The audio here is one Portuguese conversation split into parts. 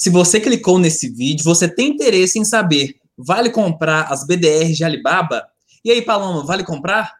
Se você clicou nesse vídeo, você tem interesse em saber, vale comprar as BDRs de Alibaba? E aí, Paloma, vale comprar?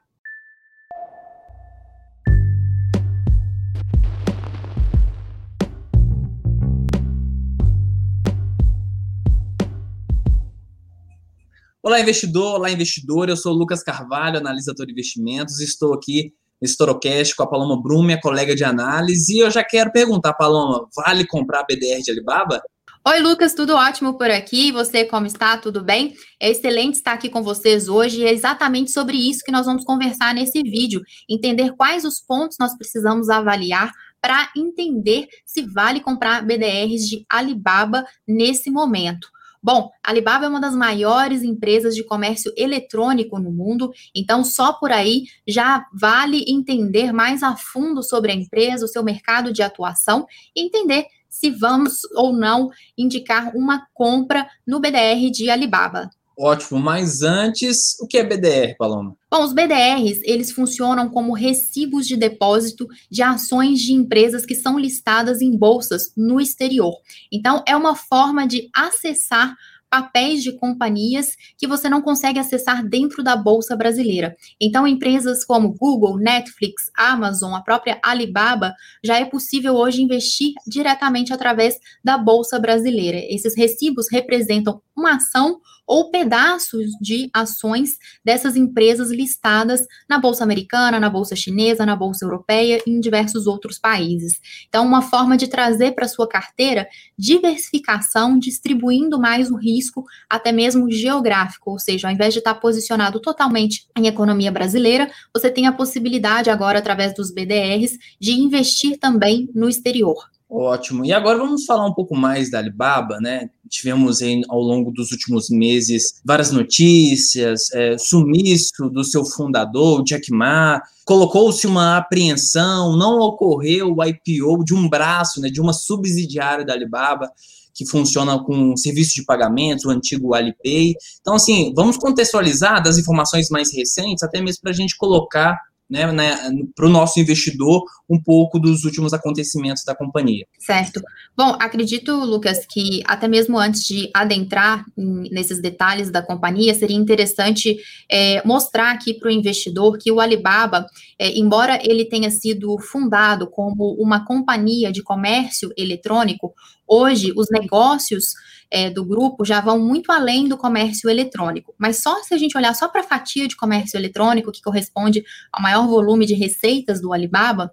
Olá, investidor, olá, investidor. Eu sou Lucas Carvalho, analisador de investimentos. Estou aqui no Storocast com a Paloma Brum, minha colega de análise. E eu já quero perguntar, Paloma, vale comprar BDR de Alibaba? Oi, Lucas, tudo ótimo por aqui? Você, como está? Tudo bem? É excelente estar aqui com vocês hoje e é exatamente sobre isso que nós vamos conversar nesse vídeo. Entender quais os pontos nós precisamos avaliar para entender se vale comprar BDRs de Alibaba nesse momento. Bom, a Alibaba é uma das maiores empresas de comércio eletrônico no mundo, então só por aí já vale entender mais a fundo sobre a empresa, o seu mercado de atuação e entender se vamos ou não indicar uma compra no BDR de Alibaba. Ótimo, mas antes, o que é BDR, Paloma? Bom, os BDRs, eles funcionam como recibos de depósito de ações de empresas que são listadas em bolsas no exterior. Então, é uma forma de acessar papéis de companhias que você não consegue acessar dentro da bolsa brasileira. Então, empresas como Google, Netflix, Amazon, a própria Alibaba, já é possível hoje investir diretamente através da bolsa brasileira. Esses recibos representam uma ação ou pedaços de ações dessas empresas listadas na bolsa americana, na bolsa chinesa, na bolsa europeia e em diversos outros países. Então, uma forma de trazer para sua carteira diversificação, distribuindo mais o risco, até mesmo geográfico, ou seja, ao invés de estar posicionado totalmente em economia brasileira, você tem a possibilidade agora através dos BDRs de investir também no exterior. Ótimo. E agora vamos falar um pouco mais da Alibaba, né? Tivemos aí, ao longo dos últimos meses várias notícias, é, sumiço do seu fundador, Jack Ma, colocou-se uma apreensão, não ocorreu o IPO de um braço, né, de uma subsidiária da Alibaba, que funciona com serviço de pagamentos, o antigo Alipay. Então, assim, vamos contextualizar das informações mais recentes, até mesmo para a gente colocar né, né, para o nosso investidor um pouco dos últimos acontecimentos da companhia. Certo. Bom, acredito, Lucas, que até mesmo antes de adentrar em, nesses detalhes da companhia, seria interessante é, mostrar aqui para o investidor que o Alibaba, é, embora ele tenha sido fundado como uma companhia de comércio eletrônico, hoje os negócios é, do grupo já vão muito além do comércio eletrônico. Mas só se a gente olhar só para a fatia de comércio eletrônico, que corresponde ao maior volume de receitas do Alibaba,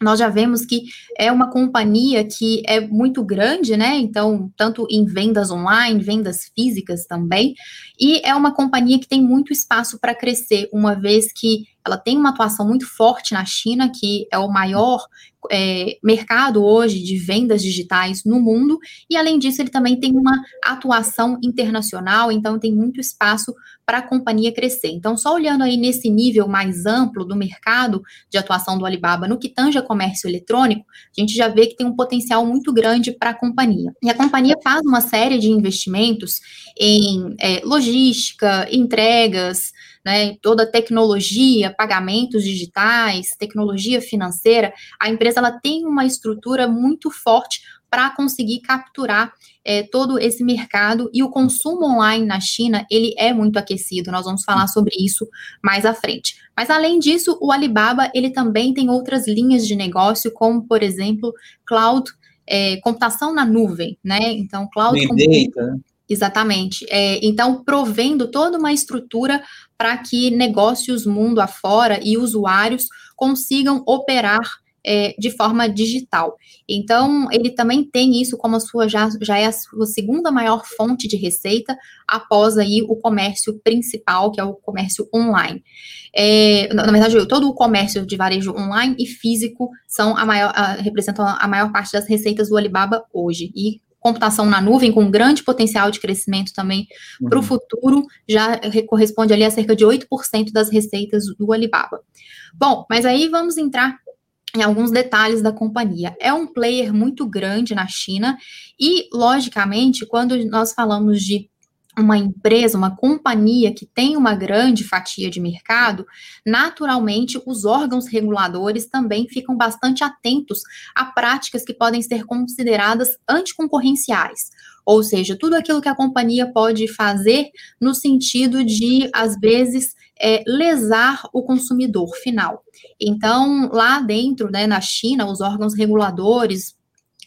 nós já vemos que é uma companhia que é muito grande, né? Então, tanto em vendas online, vendas físicas também, e é uma companhia que tem muito espaço para crescer, uma vez que ela tem uma atuação muito forte na China, que é o maior é, mercado hoje de vendas digitais no mundo, e além disso, ele também tem uma atuação internacional, então tem muito espaço para a companhia crescer. Então, só olhando aí nesse nível mais amplo do mercado de atuação do Alibaba no que tange a comércio eletrônico, a gente já vê que tem um potencial muito grande para a companhia. E a companhia faz uma série de investimentos em é, logística, entregas, né, toda tecnologia, pagamentos digitais, tecnologia financeira, a empresa ela tem uma estrutura muito forte para conseguir capturar é, todo esse mercado e o consumo online na China ele é muito aquecido. Nós vamos falar sobre isso mais à frente. Mas além disso, o Alibaba ele também tem outras linhas de negócio, como por exemplo cloud, é, computação na nuvem, né? Então cloud né? Exatamente. É, então, provendo toda uma estrutura para que negócios mundo afora e usuários consigam operar é, de forma digital. Então, ele também tem isso como a sua já, já é a sua segunda maior fonte de receita após aí o comércio principal, que é o comércio online. É, na, verdade, todo o comércio de varejo online e físico são a maior, a, representam a maior parte das receitas do Alibaba hoje. E computação na nuvem, com grande potencial de crescimento também uhum. para o futuro, já corresponde ali a cerca de 8% das receitas do Alibaba. Bom, mas aí vamos entrar em alguns detalhes da companhia. É um player muito grande na China e, logicamente, quando nós falamos de uma empresa, uma companhia que tem uma grande fatia de mercado, naturalmente os órgãos reguladores também ficam bastante atentos a práticas que podem ser consideradas anticoncorrenciais. Ou seja, tudo aquilo que a companhia pode fazer no sentido de, às vezes, é, lesar o consumidor final. Então, lá dentro, né, na China, os órgãos reguladores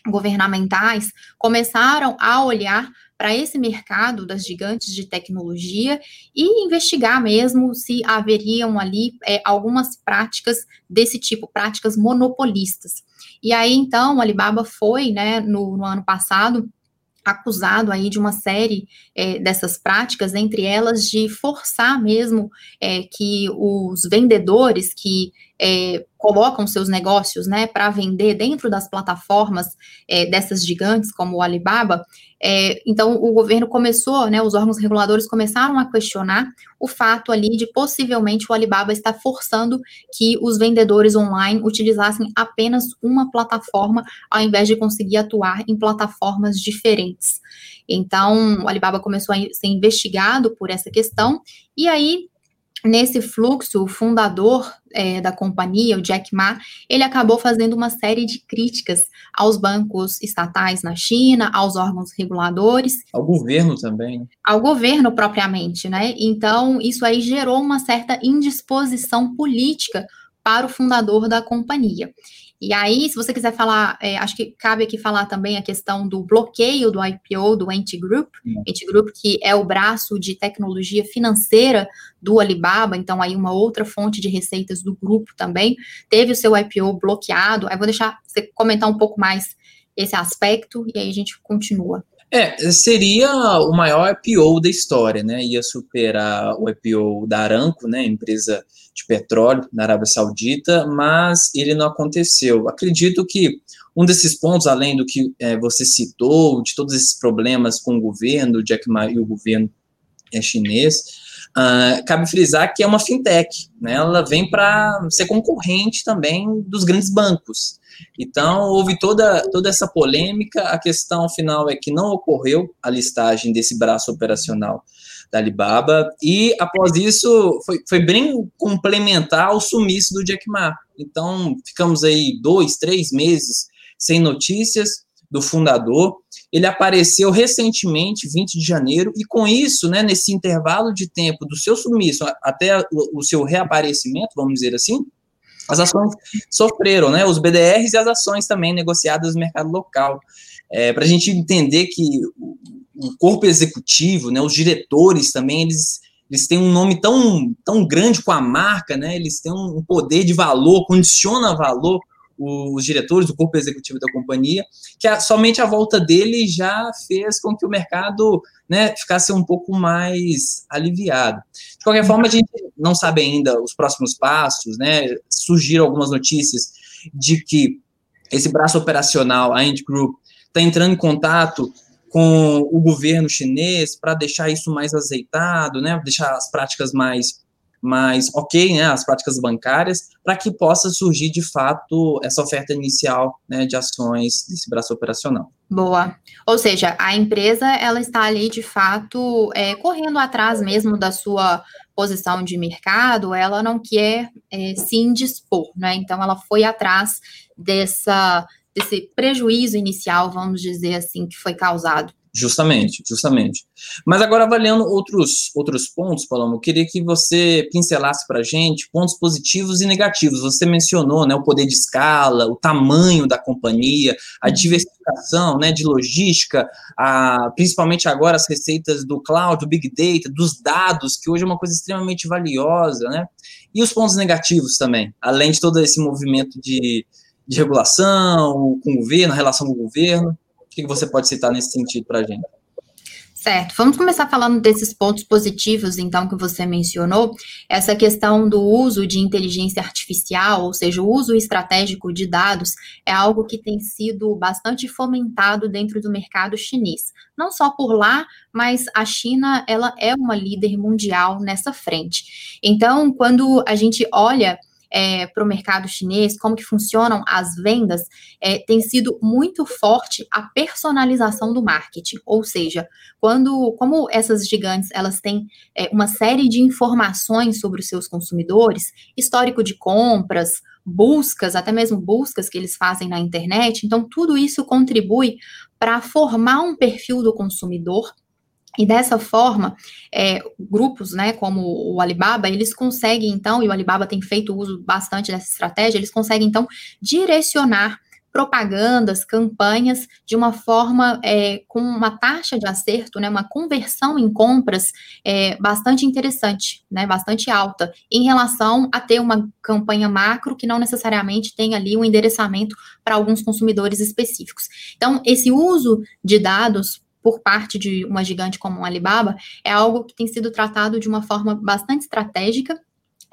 governamentais começaram a olhar para esse mercado das gigantes de tecnologia e investigar mesmo se haveriam ali é, algumas práticas desse tipo, práticas monopolistas. E aí, então, o Alibaba foi, né, no, no ano passado, acusado aí de uma série é, dessas práticas, entre elas de forçar mesmo é, que os vendedores que é, colocam seus negócios né, para vender dentro das plataformas é, dessas gigantes, como o Alibaba, é, então o governo começou, né, os órgãos reguladores começaram a questionar o fato ali de possivelmente o Alibaba estar forçando que os vendedores online utilizassem apenas uma plataforma, ao invés de conseguir atuar em plataformas diferentes. Então, o Alibaba começou a ser investigado por essa questão, e aí nesse fluxo, o fundador é, da companhia, o Jack Ma, ele acabou fazendo uma série de críticas aos bancos estatais na China, aos órgãos reguladores. Ao governo também. Ao governo propriamente, né? Então, isso aí gerou uma certa indisposição política para o fundador da companhia. E aí, se você quiser falar, é, acho que cabe aqui falar também a questão do bloqueio do IPO do Antigroup, uhum. Antigroup que é o braço de tecnologia financeira do Alibaba, então aí uma outra fonte de receitas do grupo também, teve o seu IPO bloqueado. Aí vou deixar você comentar um pouco mais esse aspecto e aí a gente continua. É, seria o maior IPO da história, né? Ia superar o IPO da Aramco, né? Empresa de petróleo na Arábia Saudita, mas ele não aconteceu. Acredito que um desses pontos, além do que é, você citou, de todos esses problemas com o governo, Jack Ma e o governo é, chinês, uh, cabe frisar que é uma fintech, né? Ela vem para ser concorrente também dos grandes bancos. Então, houve toda, toda essa polêmica. A questão final é que não ocorreu a listagem desse braço operacional da Alibaba, e após isso foi, foi bem complementar ao sumiço do Jack Ma. Então, ficamos aí dois, três meses sem notícias do fundador. Ele apareceu recentemente, 20 de janeiro, e com isso, né, nesse intervalo de tempo do seu sumiço até o, o seu reaparecimento, vamos dizer assim, as ações sofreram, né? Os BDRs e as ações também negociadas no mercado local. É, Para a gente entender que o corpo executivo, né, os diretores também, eles, eles têm um nome tão, tão grande com a marca, né? Eles têm um poder de valor, condiciona valor os diretores, o corpo executivo da companhia, que a, somente a volta dele já fez com que o mercado né, ficasse um pouco mais aliviado. De qualquer forma, a gente não sabe ainda os próximos passos, né? Surgiram algumas notícias de que esse braço operacional, a Ant Group, está entrando em contato com o governo chinês para deixar isso mais azeitado, né? Deixar as práticas mais mais ok, né, as práticas bancárias, para que possa surgir de fato essa oferta inicial né, de ações desse braço operacional. Boa. Ou seja, a empresa ela está ali de fato é, correndo atrás mesmo da sua posição de mercado, ela não quer é, se indispor, né? Então ela foi atrás dessa desse prejuízo inicial, vamos dizer assim, que foi causado Justamente, justamente. Mas agora avaliando outros, outros pontos, Paloma, eu queria que você pincelasse para a gente pontos positivos e negativos. Você mencionou né, o poder de escala, o tamanho da companhia, a uhum. diversificação né, de logística, a, principalmente agora as receitas do cloud, do big data, dos dados, que hoje é uma coisa extremamente valiosa, né? E os pontos negativos também, além de todo esse movimento de, de regulação com o governo, a relação com o governo que você pode citar nesse sentido para a gente? Certo, vamos começar falando desses pontos positivos, então, que você mencionou. Essa questão do uso de inteligência artificial, ou seja, o uso estratégico de dados, é algo que tem sido bastante fomentado dentro do mercado chinês. Não só por lá, mas a China, ela é uma líder mundial nessa frente. Então, quando a gente olha é, para o mercado chinês, como que funcionam as vendas, é, tem sido muito forte a personalização do marketing. Ou seja, quando, como essas gigantes elas têm é, uma série de informações sobre os seus consumidores, histórico de compras, buscas, até mesmo buscas que eles fazem na internet. Então, tudo isso contribui para formar um perfil do consumidor. E dessa forma, é, grupos, né, como o Alibaba, eles conseguem, então, e o Alibaba tem feito uso bastante dessa estratégia, eles conseguem, então, direcionar propagandas, campanhas de uma forma é, com uma taxa de acerto, né, uma conversão em compras é, bastante interessante, né, bastante alta, em relação a ter uma campanha macro que não necessariamente tem ali um endereçamento para alguns consumidores específicos. Então, esse uso de dados por parte de uma gigante como a Alibaba é algo que tem sido tratado de uma forma bastante estratégica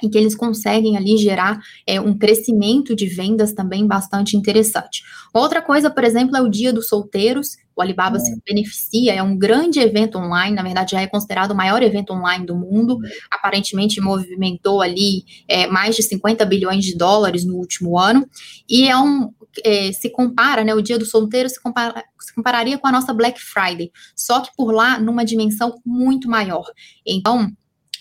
em que eles conseguem ali gerar é, um crescimento de vendas também bastante interessante. Outra coisa, por exemplo, é o Dia dos Solteiros. O Alibaba se beneficia, é um grande evento online, na verdade já é considerado o maior evento online do mundo. Aparentemente movimentou ali é, mais de 50 bilhões de dólares no último ano. E é um, é, se compara, né, o Dia do Solteiro se, compara, se compararia com a nossa Black Friday, só que por lá numa dimensão muito maior. Então,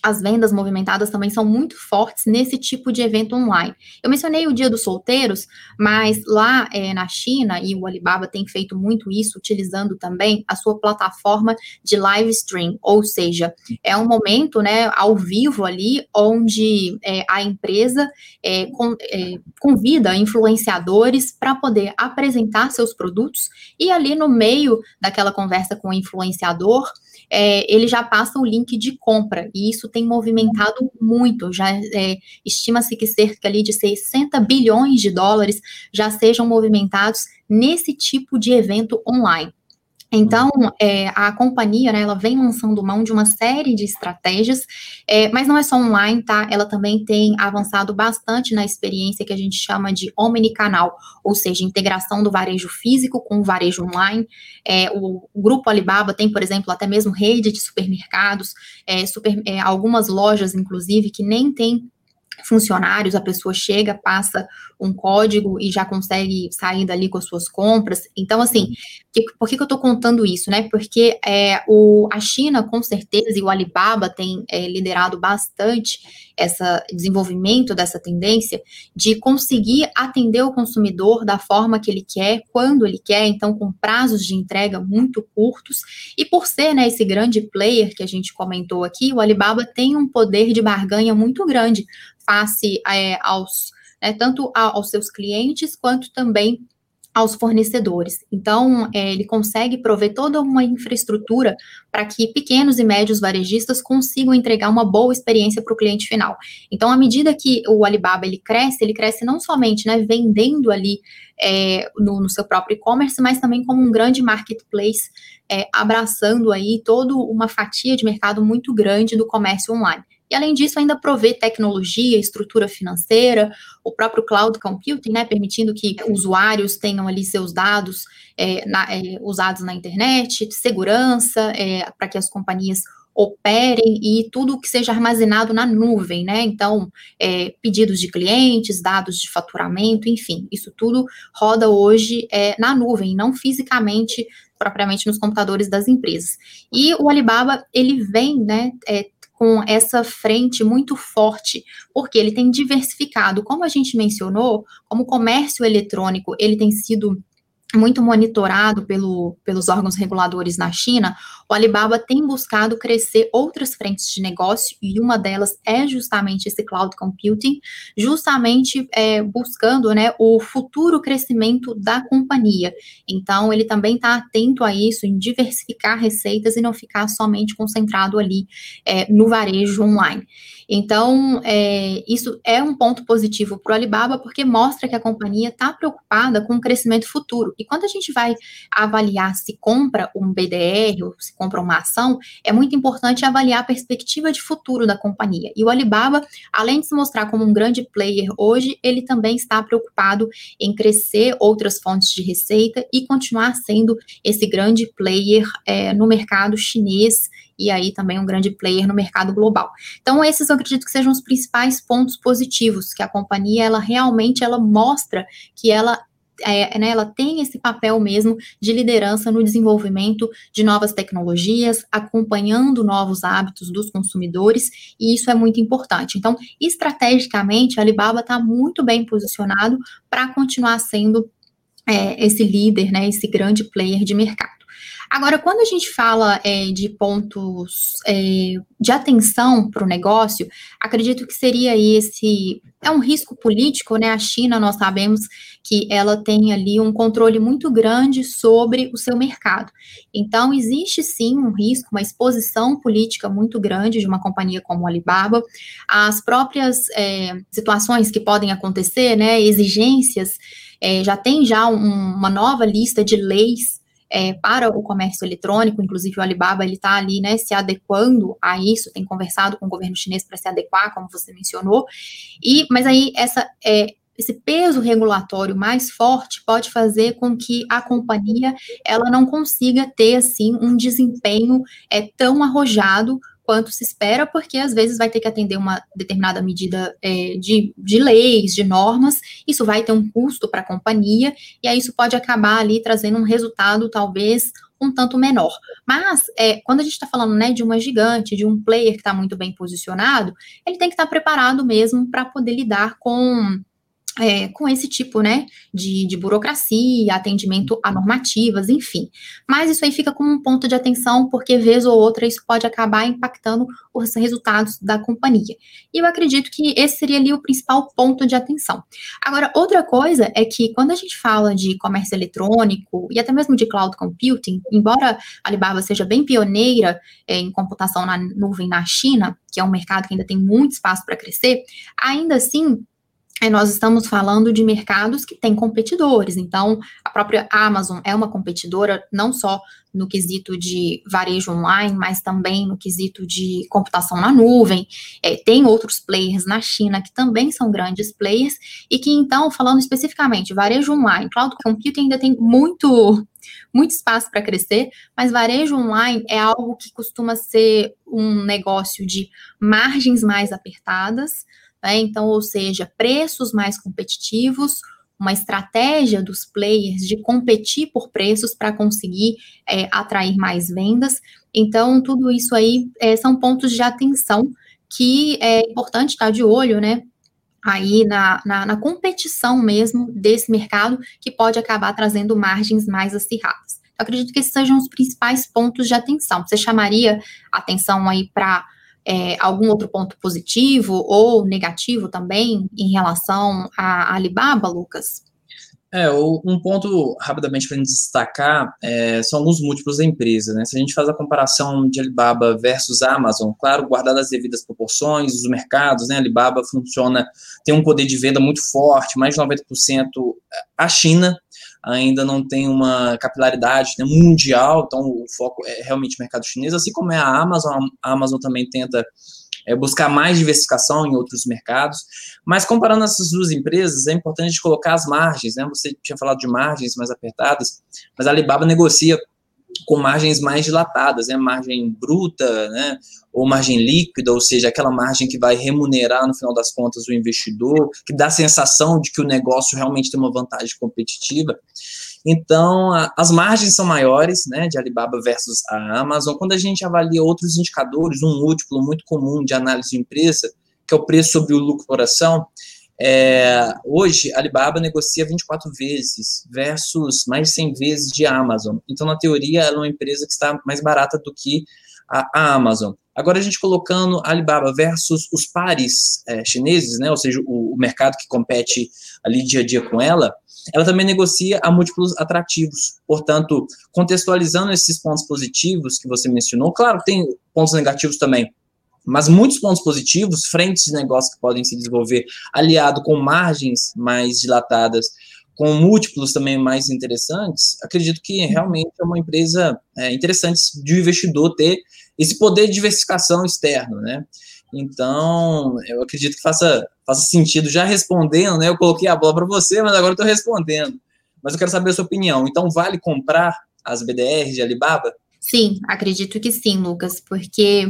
as vendas movimentadas também são muito fortes nesse tipo de evento online. Eu mencionei o Dia dos Solteiros, mas lá é, na China, e o Alibaba tem feito muito isso, utilizando também a sua plataforma de live stream, ou seja, é um momento né, ao vivo ali, onde é, a empresa é, com, é, convida influenciadores para poder apresentar seus produtos, e ali no meio daquela conversa com o influenciador, é, ele já passa o link de compra, e isso tem movimentado muito, já é, estima-se que cerca ali de 60 bilhões de dólares já sejam movimentados nesse tipo de evento online. Então, é, a companhia, né, ela vem lançando mão de uma série de estratégias, é, mas não é só online, tá? Ela também tem avançado bastante na experiência que a gente chama de omnicanal, ou seja, integração do varejo físico com o varejo online. É, o, o, grupo Alibaba tem, por exemplo, até mesmo rede de supermercados, é, super, é, algumas lojas, inclusive, que nem tem funcionários, a pessoa chega, passa um código e já consegue sair dali com as suas compras. Então, assim, que, por que, que eu estou contando isso, né? Porque é, o, a China, com certeza, e o Alibaba tem é, liderado bastante esse desenvolvimento dessa tendência de conseguir atender o consumidor da forma que ele quer, quando ele quer, então com prazos de entrega muito curtos. E por ser né, esse grande player que a gente comentou aqui, o Alibaba tem um poder de barganha muito grande face é, aos né, tanto aos seus clientes quanto também aos fornecedores. Então, é, ele consegue prover toda uma infraestrutura para que pequenos e médios varejistas consigam entregar uma boa experiência para o cliente final. Então, à medida que o Alibaba ele cresce, ele cresce não somente né, vendendo ali é, no, no, seu próprio e-commerce, mas também como um grande marketplace, é, abraçando aí toda uma fatia de mercado muito grande do comércio online. E além disso, ainda provê tecnologia, estrutura financeira, o próprio cloud computing, né, permitindo que usuários tenham ali seus dados é, na, é, usados na internet, segurança, é, para que as companhias operem e tudo que seja armazenado na nuvem, né? Então, é, pedidos de clientes, dados de faturamento, enfim, isso tudo roda hoje é, na nuvem, não fisicamente propriamente nos computadores das empresas. E o Alibaba, ele vem, né, é, com essa frente muito forte, porque ele tem diversificado, como a gente mencionou, como o comércio eletrônico, ele tem sido muito monitorado pelo, pelos órgãos reguladores na China, o Alibaba tem buscado crescer outras frentes de negócio e uma delas é justamente esse cloud computing, justamente é, buscando né, o futuro crescimento da companhia. Então, ele também está atento a isso, em diversificar receitas e não ficar somente concentrado ali é, no varejo online. Então, é, isso é um ponto positivo para o Alibaba, porque mostra que a companhia está preocupada com o crescimento futuro. E quando a gente vai avaliar se compra um BDR ou se compra uma ação, é muito importante avaliar a perspectiva de futuro da companhia. E o Alibaba, além de se mostrar como um grande player hoje, ele também está preocupado em crescer outras fontes de receita e continuar sendo esse grande player é, no mercado chinês e aí também um grande player no mercado global. Então, esses eu acredito que sejam os principais pontos positivos que a companhia ela realmente ela mostra que ela é, né, ela tem esse papel mesmo de liderança no desenvolvimento de novas tecnologias, acompanhando novos hábitos dos consumidores, e isso é muito importante. Então, estrategicamente, a Alibaba está muito bem posicionado para continuar sendo é, esse líder, né, esse grande player de mercado. Agora, quando a gente fala é, de pontos é, de atenção para o negócio, acredito que seria esse. É um risco político, né? A China, nós sabemos que ela tem ali um controle muito grande sobre o seu mercado. Então, existe sim um risco, uma exposição política muito grande de uma companhia como a Alibaba. As próprias é, situações que podem acontecer, né? Exigências. É, já tem já um, uma nova lista de leis é, para o comércio eletrônico, inclusive o Alibaba ele está ali, né, se adequando a isso, tem conversado com o governo chinês para se adequar, como você mencionou, e mas aí essa é, esse peso regulatório mais forte pode fazer com que a companhia ela não consiga ter assim um desempenho é, tão arrojado quanto se espera, porque às vezes vai ter que atender uma determinada medida é, de, de leis, de normas, isso vai ter um custo para a companhia, e aí isso pode acabar ali trazendo um resultado talvez um tanto menor. Mas, é, quando a gente está falando né, de uma gigante, de um player que está muito bem posicionado, ele tem que estar tá preparado mesmo para poder lidar com é, com esse tipo, né, de, de, burocracia, atendimento a normativas, enfim. Mas isso aí fica como um ponto de atenção, porque vez ou outra isso pode acabar impactando os resultados da companhia. E eu acredito que esse seria ali o principal ponto de atenção. Agora, outra coisa é que quando a gente fala de comércio eletrônico e até mesmo de cloud computing, embora a Alibaba seja bem pioneira é, em computação na nuvem na China, que é um mercado que ainda tem muito espaço para crescer, ainda assim é, nós estamos falando de mercados que têm competidores. Então, a própria Amazon é uma competidora, não só no quesito de varejo online, mas também no quesito de computação na nuvem. É, tem outros players na China que também são grandes players e que, então, falando especificamente varejo online, cloud computing ainda tem muito muito espaço para crescer, mas varejo online é algo que costuma ser um negócio de margens mais apertadas, né? Então, ou seja, preços mais competitivos, uma estratégia dos players de competir por preços para conseguir é, atrair mais vendas. Então, tudo isso aí é, são pontos de atenção que é importante estar de olho, né? Aí na, na, na competição mesmo desse mercado, que pode acabar trazendo margens mais acirradas. Eu acredito que esses sejam os principais pontos de atenção. Você chamaria atenção aí para é, algum outro ponto positivo ou negativo também em relação à Alibaba, Lucas? É, um ponto rapidamente para destacar é, são alguns múltiplos da empresa. Né? Se a gente faz a comparação de Alibaba versus Amazon, claro, guardar as devidas proporções, os mercados, né? Alibaba funciona, tem um poder de venda muito forte, mais de 90% a China, ainda não tem uma capilaridade né, mundial, então o foco é realmente mercado chinês, assim como é a Amazon, a Amazon também tenta é, buscar mais diversificação em outros mercados, mas comparando essas duas empresas, é importante colocar as margens, né, você tinha falado de margens mais apertadas, mas a Alibaba negocia com margens mais dilatadas, né, margem bruta, né, ou margem líquida, ou seja, aquela margem que vai remunerar no final das contas o investidor, que dá a sensação de que o negócio realmente tem uma vantagem competitiva. Então, a, as margens são maiores, né, de Alibaba versus a Amazon. Quando a gente avalia outros indicadores, um múltiplo muito comum de análise de empresa, que é o preço sobre o lucro por ação, é, hoje, Alibaba negocia 24 vezes versus mais de 100 vezes de Amazon. Então, na teoria, ela é uma empresa que está mais barata do que a, a Amazon. Agora, a gente colocando Alibaba versus os pares é, chineses, né, ou seja, o, o, mercado que compete ali dia a dia com ela, ela também negocia a múltiplos atrativos. Portanto, contextualizando esses pontos positivos que você mencionou, claro, tem pontos negativos também, mas muitos pontos positivos, frentes de negócio que podem se desenvolver, aliado com margens mais dilatadas, com múltiplos também mais interessantes, acredito que realmente é uma empresa é, interessante de investidor ter esse poder de diversificação externo, né? Então, eu acredito que faça, faça sentido. Já respondendo, né? Eu coloquei a bola para você, mas agora estou respondendo. Mas eu quero saber a sua opinião. Então, vale comprar as BDRs de Alibaba? Sim, acredito que sim, Lucas, porque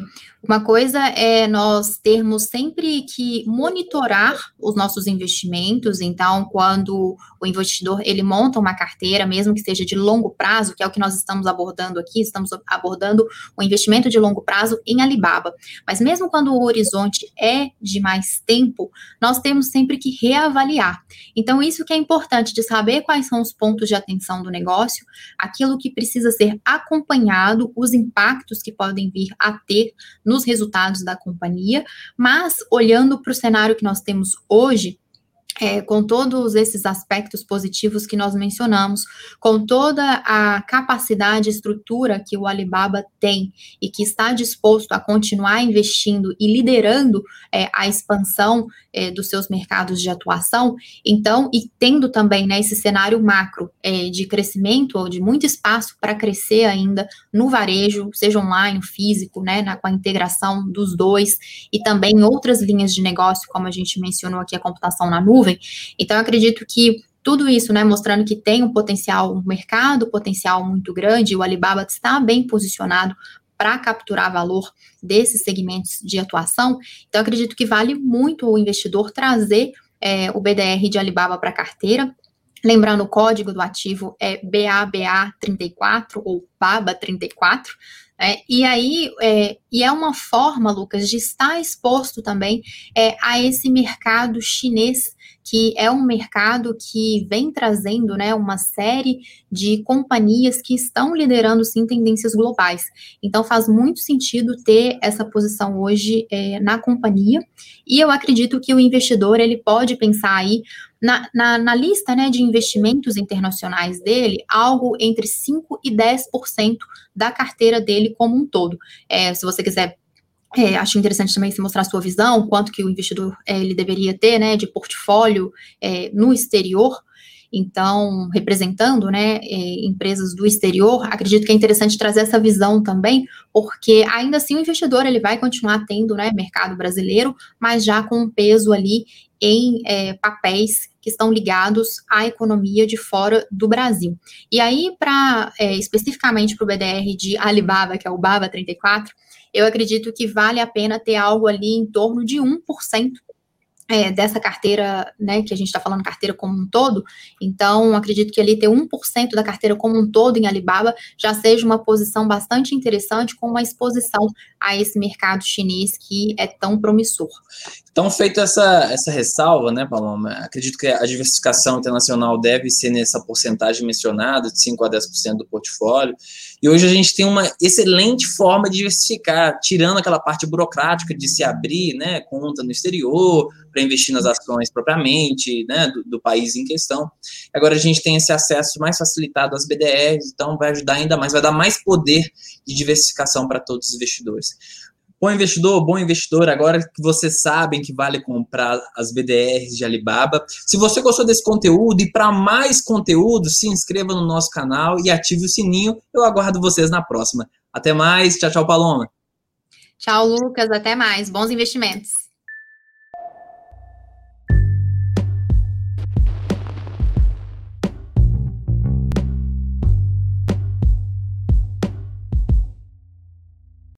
Uma coisa é nós termos sempre que monitorar os nossos investimentos. Então, quando o investidor ele monta uma carteira, mesmo que seja de longo prazo, que é o que nós estamos abordando aqui, estamos abordando o investimento de longo prazo em Alibaba. Mas mesmo quando o horizonte é de mais tempo, nós temos sempre que reavaliar. Então, isso que é importante de saber quais são os pontos de atenção do negócio, aquilo que precisa ser acompanhado, os impactos que podem vir a ter no nos resultados da companhia, mas olhando para o cenário que nós temos hoje, é, com todos esses aspectos positivos que nós mencionamos, com toda a capacidade e estrutura que o Alibaba tem e que está disposto a continuar investindo e liderando é, a expansão é, dos seus mercados de atuação, então, e tendo também né, esse cenário macro é, de crescimento ou de muito espaço para crescer ainda no varejo, seja online, físico, né, na, com a integração dos dois, e também outras linhas de negócio, como a gente mencionou aqui, a computação na nuvem nuvem. Então, acredito que tudo isso, né, mostrando que tem um potencial, um mercado potencial muito grande, o Alibaba está bem posicionado para capturar valor desses segmentos de atuação. Então, acredito que vale muito o investidor trazer é, o BDR de Alibaba para a carteira. Lembrando, o código do ativo é BABA34 ou BABA34. É, e aí, é, e é uma forma, Lucas, de estar exposto também é, a esse mercado chinês que é um mercado que vem trazendo né, uma série de companhias que estão liderando sim tendências globais. Então faz muito sentido ter essa posição hoje é, na companhia, e eu acredito que o investidor ele pode pensar aí na, na, na, lista né, de investimentos internacionais dele, algo entre 5% e 10% da carteira dele como um todo. É, se você quiser é, acho interessante também se mostrar a sua visão, quanto que o investidor é, ele deveria ter, né, de portfólio é, no exterior. Então, representando, né, é, empresas do exterior, acredito que é interessante trazer essa visão também, porque ainda assim o investidor ele vai continuar tendo, né, mercado brasileiro, mas já com um peso ali em é, papéis que estão ligados à economia de fora do Brasil. E aí, para é, especificamente para o BDR de Alibaba, que é o Baba 34, eu acredito que vale a pena ter algo ali em torno de 1% é, dessa carteira, né, que a gente está falando carteira como um todo, então acredito que ali ter 1% da carteira como um todo em Alibaba já seja uma posição bastante interessante com uma exposição a esse mercado chinês que é tão promissor. Então, feito essa, essa ressalva, né, Paloma, acredito que a diversificação internacional deve ser nessa porcentagem mencionada, de 5% a 10% do portfólio, e hoje a gente tem uma excelente forma de diversificar, tirando aquela parte burocrática de se abrir, né, conta no exterior, para investir nas ações propriamente, né, do, do, país em questão. Agora a gente tem esse acesso mais facilitado às BDRs, então vai ajudar ainda mais, vai dar mais poder de diversificação para todos os investidores. Bom investidor, bom investidor, agora que vocês sabem que vale comprar as BDRs de Alibaba. Se você gostou desse conteúdo e para mais conteúdo, se inscreva no nosso canal e ative o sininho. Eu aguardo vocês na próxima. Até mais. Tchau, tchau, Paloma. Tchau, Lucas. Até mais. Bons investimentos.